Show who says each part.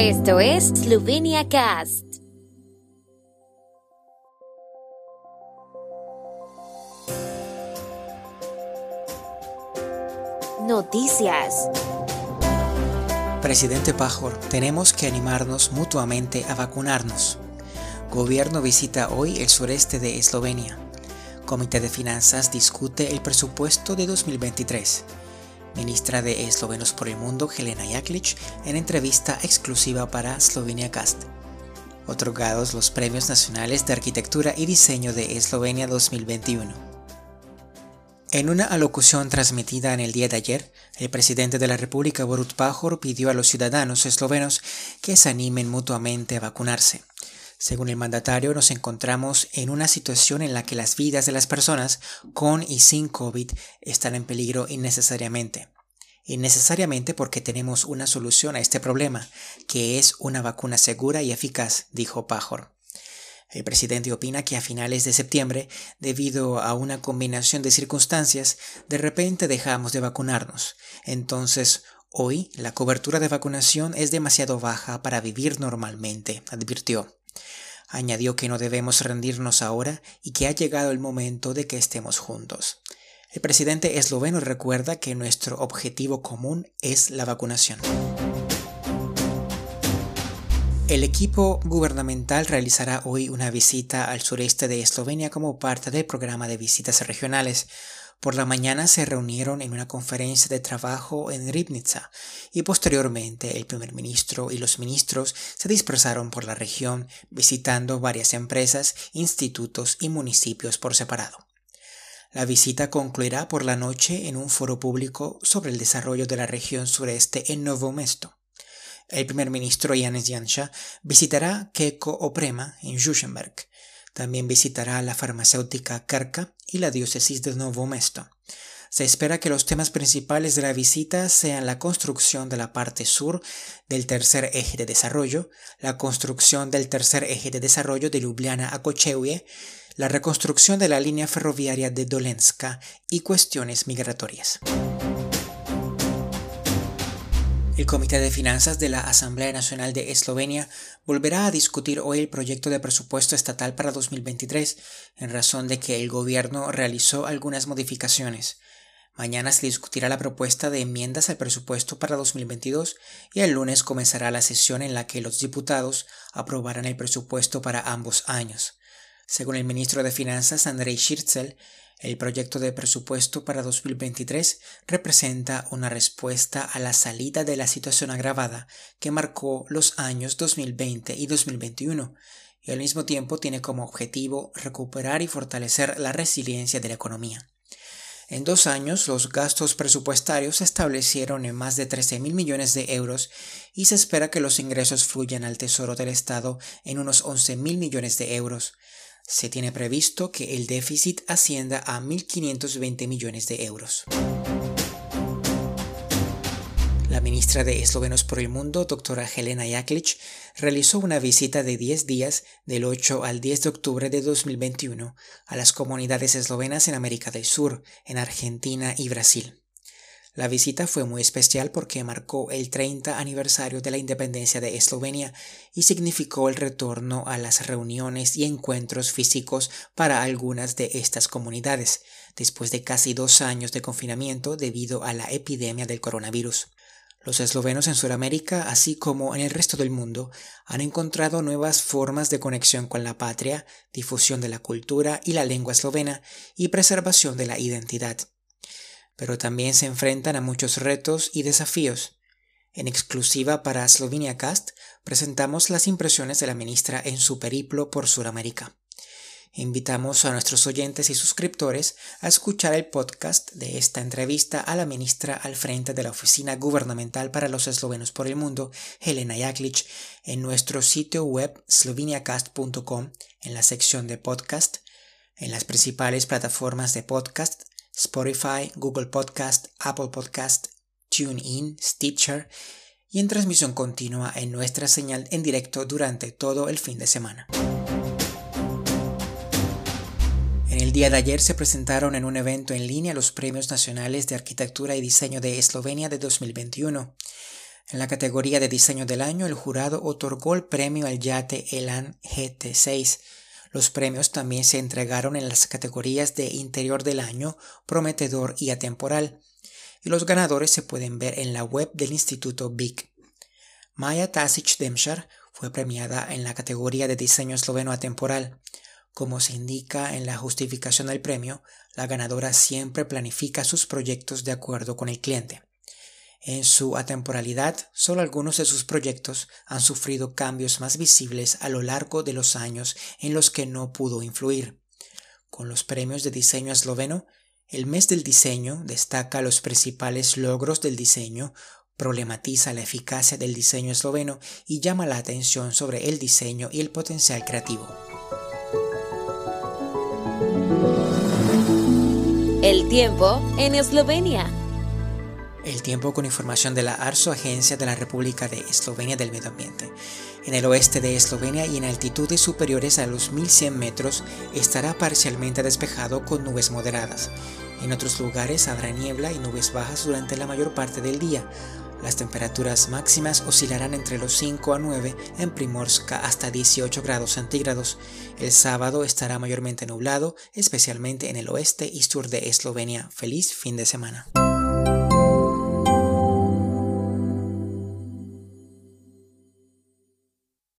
Speaker 1: Esto es Slovenia Cast. Noticias.
Speaker 2: Presidente Pajor, tenemos que animarnos mutuamente a vacunarnos. Gobierno visita hoy el sureste de Eslovenia. Comité de Finanzas discute el presupuesto de 2023. Ministra de Eslovenos por el Mundo, Helena Jaklic, en entrevista exclusiva para Slovenia Cast. Otorgados los Premios Nacionales de Arquitectura y Diseño de Eslovenia 2021. En una alocución transmitida en el día de ayer, el presidente de la República, Borut Pajor, pidió a los ciudadanos eslovenos que se animen mutuamente a vacunarse. Según el mandatario, nos encontramos en una situación en la que las vidas de las personas con y sin COVID están en peligro innecesariamente. Innecesariamente porque tenemos una solución a este problema, que es una vacuna segura y eficaz, dijo Pajor. El presidente opina que a finales de septiembre, debido a una combinación de circunstancias, de repente dejamos de vacunarnos. Entonces, hoy la cobertura de vacunación es demasiado baja para vivir normalmente, advirtió. Añadió que no debemos rendirnos ahora y que ha llegado el momento de que estemos juntos. El presidente esloveno recuerda que nuestro objetivo común es la vacunación. El equipo gubernamental realizará hoy una visita al sureste de Eslovenia como parte del programa de visitas regionales por la mañana se reunieron en una conferencia de trabajo en Ribnica y posteriormente el primer ministro y los ministros se dispersaron por la región visitando varias empresas, institutos y municipios por separado. La visita concluirá por la noche en un foro público sobre el desarrollo de la región sureste en Novo Mesto. El primer ministro Janis Janša visitará Keko Oprema en Juschenberg también visitará la farmacéutica Carca y la diócesis de Novo Mesto. Se espera que los temas principales de la visita sean la construcción de la parte sur del tercer eje de desarrollo, la construcción del tercer eje de desarrollo de Ljubljana a Kočevje, la reconstrucción de la línea ferroviaria de Dolenska y cuestiones migratorias. El Comité de Finanzas de la Asamblea Nacional de Eslovenia volverá a discutir hoy el proyecto de presupuesto estatal para 2023 en razón de que el gobierno realizó algunas modificaciones. Mañana se discutirá la propuesta de enmiendas al presupuesto para 2022 y el lunes comenzará la sesión en la que los diputados aprobarán el presupuesto para ambos años. Según el ministro de Finanzas Andrei Schirtzel, el proyecto de presupuesto para 2023 representa una respuesta a la salida de la situación agravada que marcó los años 2020 y 2021 y al mismo tiempo tiene como objetivo recuperar y fortalecer la resiliencia de la economía. En dos años, los gastos presupuestarios se establecieron en más de 13 mil millones de euros y se espera que los ingresos fluyan al Tesoro del Estado en unos 11 mil millones de euros, se tiene previsto que el déficit ascienda a 1.520 millones de euros. La ministra de Eslovenos por el Mundo, doctora Helena Jaklic, realizó una visita de 10 días del 8 al 10 de octubre de 2021 a las comunidades eslovenas en América del Sur, en Argentina y Brasil. La visita fue muy especial porque marcó el 30 aniversario de la independencia de Eslovenia y significó el retorno a las reuniones y encuentros físicos para algunas de estas comunidades, después de casi dos años de confinamiento debido a la epidemia del coronavirus. Los eslovenos en Sudamérica, así como en el resto del mundo, han encontrado nuevas formas de conexión con la patria, difusión de la cultura y la lengua eslovena y preservación de la identidad pero también se enfrentan a muchos retos y desafíos. En exclusiva para Slovenia Cast presentamos las impresiones de la ministra en su periplo por Sudamérica. Invitamos a nuestros oyentes y suscriptores a escuchar el podcast de esta entrevista a la ministra al frente de la Oficina Gubernamental para los Eslovenos por el Mundo, Helena Jaklic, en nuestro sitio web sloveniacast.com en la sección de podcast, en las principales plataformas de podcast Spotify, Google Podcast, Apple Podcast, TuneIn, Stitcher y en transmisión continua en nuestra señal en directo durante todo el fin de semana. En el día de ayer se presentaron en un evento en línea los Premios Nacionales de Arquitectura y Diseño de Eslovenia de 2021. En la categoría de diseño del año, el jurado otorgó el premio al yate Elan GT6. Los premios también se entregaron en las categorías de interior del año, prometedor y atemporal. Y los ganadores se pueden ver en la web del Instituto BIC. Maya Tasic Demshar fue premiada en la categoría de diseño esloveno atemporal. Como se indica en la justificación del premio, la ganadora siempre planifica sus proyectos de acuerdo con el cliente. En su atemporalidad, solo algunos de sus proyectos han sufrido cambios más visibles a lo largo de los años en los que no pudo influir. Con los premios de diseño esloveno, el mes del diseño destaca los principales logros del diseño, problematiza la eficacia del diseño esloveno y llama la atención sobre el diseño y el potencial creativo.
Speaker 1: El tiempo en Eslovenia.
Speaker 2: El tiempo con información de la ARSO, Agencia de la República de Eslovenia del Medio Ambiente. En el oeste de Eslovenia y en altitudes superiores a los 1100 metros estará parcialmente despejado con nubes moderadas. En otros lugares habrá niebla y nubes bajas durante la mayor parte del día. Las temperaturas máximas oscilarán entre los 5 a 9 en Primorska hasta 18 grados centígrados. El sábado estará mayormente nublado, especialmente en el oeste y sur de Eslovenia. Feliz fin de semana.